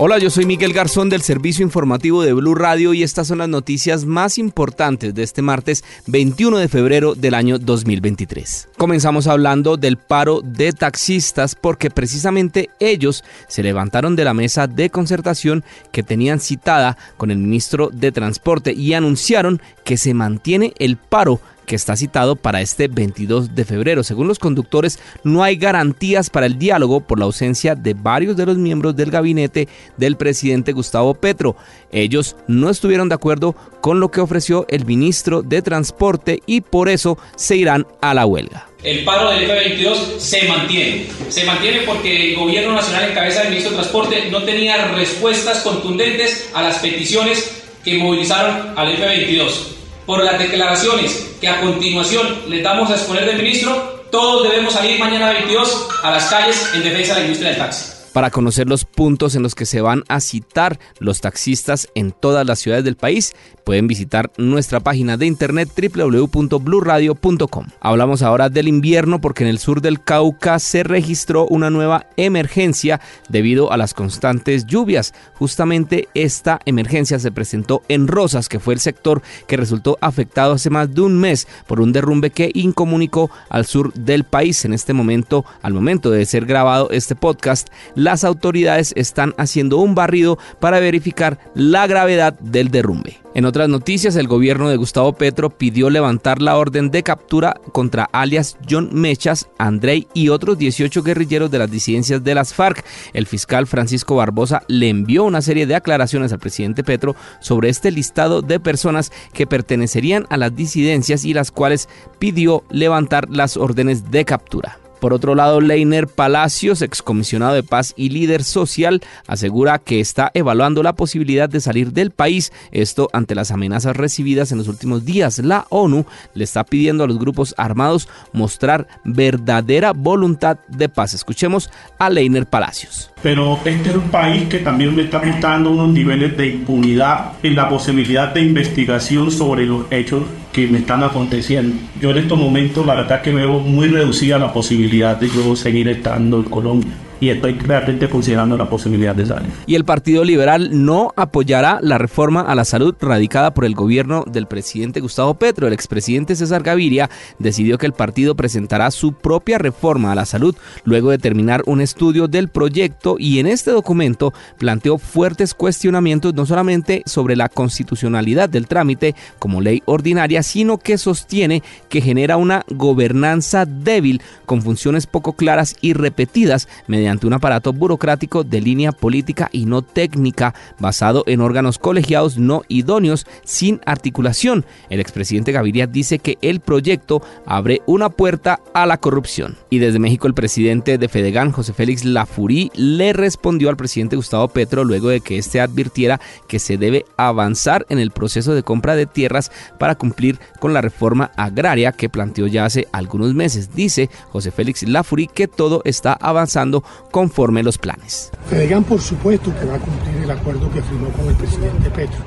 Hola, yo soy Miguel Garzón del Servicio Informativo de Blue Radio y estas son las noticias más importantes de este martes 21 de febrero del año 2023. Comenzamos hablando del paro de taxistas porque precisamente ellos se levantaron de la mesa de concertación que tenían citada con el ministro de Transporte y anunciaron que se mantiene el paro que está citado para este 22 de febrero. Según los conductores, no hay garantías para el diálogo por la ausencia de varios de los miembros del gabinete del presidente Gustavo Petro. Ellos no estuvieron de acuerdo con lo que ofreció el ministro de Transporte y por eso se irán a la huelga. El paro del F-22 se mantiene. Se mantiene porque el gobierno nacional en cabeza del ministro de Transporte no tenía respuestas contundentes a las peticiones que movilizaron al F-22 por las declaraciones que a continuación le damos a exponer del ministro, todos debemos salir mañana 22 a las calles en defensa de la industria del taxi para conocer los puntos en los que se van a citar los taxistas en todas las ciudades del país, pueden visitar nuestra página de internet www.bluradio.com. Hablamos ahora del invierno porque en el sur del Cauca se registró una nueva emergencia debido a las constantes lluvias. Justamente esta emergencia se presentó en Rosas, que fue el sector que resultó afectado hace más de un mes por un derrumbe que incomunicó al sur del país. En este momento, al momento de ser grabado este podcast, las autoridades están haciendo un barrido para verificar la gravedad del derrumbe. En otras noticias, el gobierno de Gustavo Petro pidió levantar la orden de captura contra alias John Mechas, Andrei y otros 18 guerrilleros de las disidencias de las FARC. El fiscal Francisco Barbosa le envió una serie de aclaraciones al presidente Petro sobre este listado de personas que pertenecerían a las disidencias y las cuales pidió levantar las órdenes de captura. Por otro lado, Leiner Palacios, excomisionado de paz y líder social, asegura que está evaluando la posibilidad de salir del país, esto ante las amenazas recibidas en los últimos días. La ONU le está pidiendo a los grupos armados mostrar verdadera voluntad de paz. Escuchemos a Leiner Palacios. Pero este es un país que también me está mostrando unos niveles de impunidad en la posibilidad de investigación sobre los hechos que me están aconteciendo. Yo en estos momentos la verdad que veo muy reducida la posibilidad de yo seguir estando en Colombia y estoy realmente considerando la posibilidad de salir. Y el Partido Liberal no apoyará la reforma a la salud radicada por el gobierno del presidente Gustavo Petro. El expresidente César Gaviria decidió que el partido presentará su propia reforma a la salud luego de terminar un estudio del proyecto y en este documento planteó fuertes cuestionamientos no solamente sobre la constitucionalidad del trámite como ley ordinaria, sino que sostiene que genera una gobernanza débil con funciones poco claras y repetidas mediante ante un aparato burocrático de línea política y no técnica, basado en órganos colegiados no idóneos, sin articulación. El expresidente Gaviria dice que el proyecto abre una puerta a la corrupción. Y desde México el presidente de Fedegan, José Félix Lafurí, le respondió al presidente Gustavo Petro luego de que éste advirtiera que se debe avanzar en el proceso de compra de tierras para cumplir con la reforma agraria que planteó ya hace algunos meses. Dice José Félix Lafurí que todo está avanzando conforme los planes. Fedegan, por supuesto, que va a cumplir el acuerdo que firmó con el presidente Petro.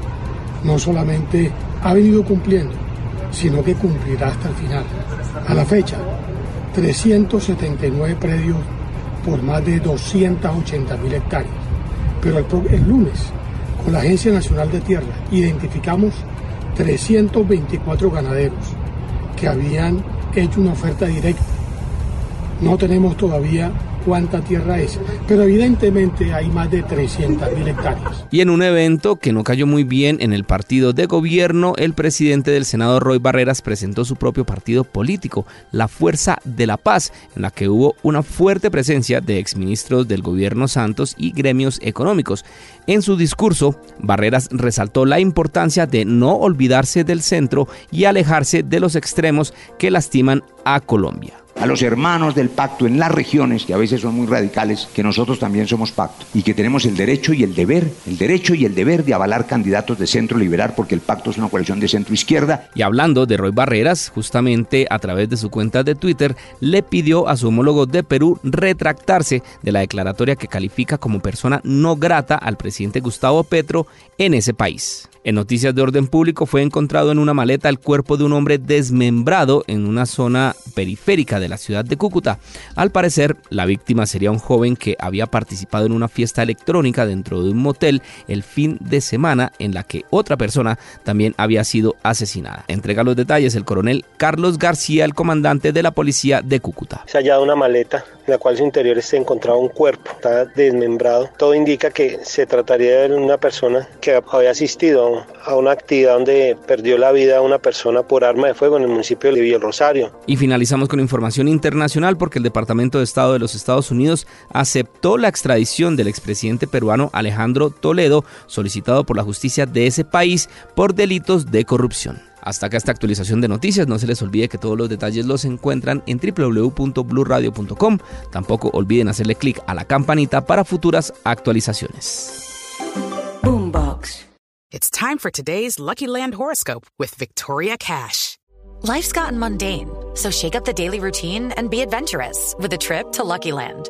No solamente ha venido cumpliendo, sino que cumplirá hasta el final. A la fecha, 379 predios por más de 280 mil hectáreas. Pero el, el lunes, con la Agencia Nacional de Tierra, identificamos 324 ganaderos que habían hecho una oferta directa. No tenemos todavía cuánta tierra es, pero evidentemente hay más de 300 mil hectáreas. Y en un evento que no cayó muy bien en el partido de gobierno, el presidente del Senado, Roy Barreras, presentó su propio partido político, la Fuerza de la Paz, en la que hubo una fuerte presencia de exministros del gobierno Santos y gremios económicos. En su discurso, Barreras resaltó la importancia de no olvidarse del centro y alejarse de los extremos que lastiman a Colombia. A los hermanos del pacto en las regiones, que a veces son muy radicales, que nosotros también somos pacto y que tenemos el derecho y el deber, el derecho y el deber de avalar candidatos de centro liberal porque el pacto es una coalición de centro izquierda. Y hablando de Roy Barreras, justamente a través de su cuenta de Twitter, le pidió a su homólogo de Perú retractarse de la declaratoria que califica como persona no grata al presidente Gustavo Petro en ese país. En noticias de orden público fue encontrado en una maleta el cuerpo de un hombre desmembrado en una zona periférica de la ciudad de Cúcuta. Al parecer, la víctima sería un joven que había participado en una fiesta electrónica dentro de un motel el fin de semana en la que otra persona también había sido asesinada. Entrega los detalles el coronel Carlos García, el comandante de la policía de Cúcuta. Se ha hallado una maleta en la cual su interior se encontraba un cuerpo, está desmembrado. Todo indica que se trataría de una persona que había asistido a una actividad donde perdió la vida una persona por arma de fuego en el municipio de Villa Rosario. Y finalizamos con información internacional porque el Departamento de Estado de los Estados Unidos aceptó la extradición del expresidente peruano Alejandro Toledo, solicitado por la justicia de ese país por delitos de corrupción. Hasta acá esta actualización de noticias. No se les olvide que todos los detalles los encuentran en www.bluradio.com. Tampoco olviden hacerle clic a la campanita para futuras actualizaciones. Boombox. It's time for today's Lucky Land horoscope with Victoria Cash. Life's gotten mundane, so shake up the daily routine and be adventurous with a trip to Lucky Land.